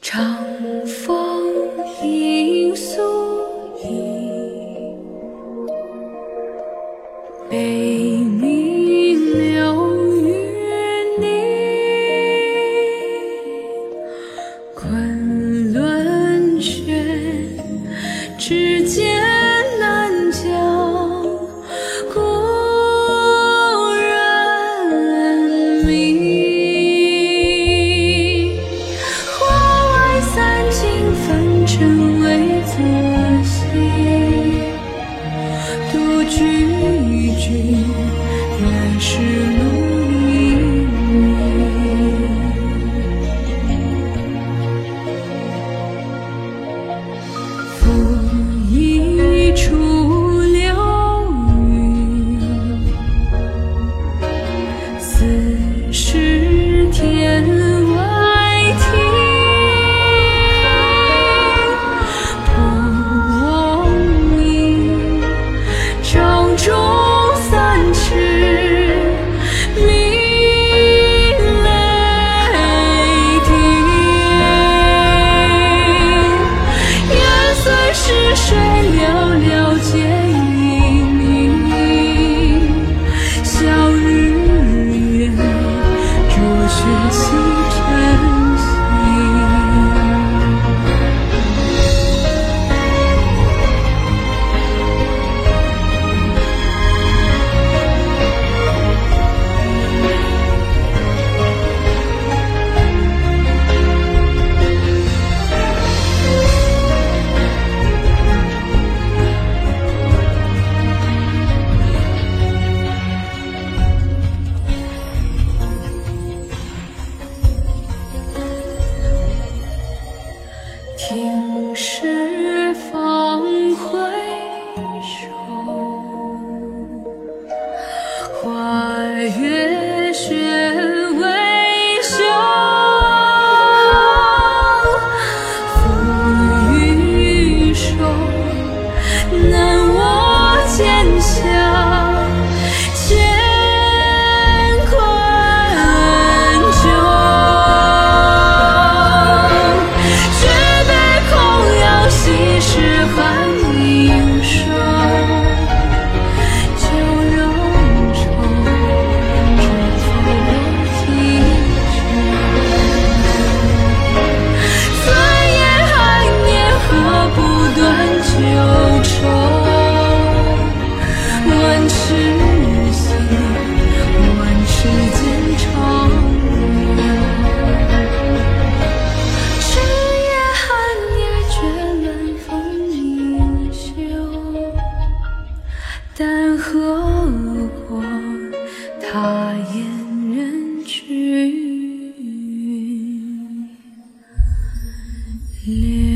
长风吟素衣，北溟流云兮，昆仑雪。雪何过他言人去云。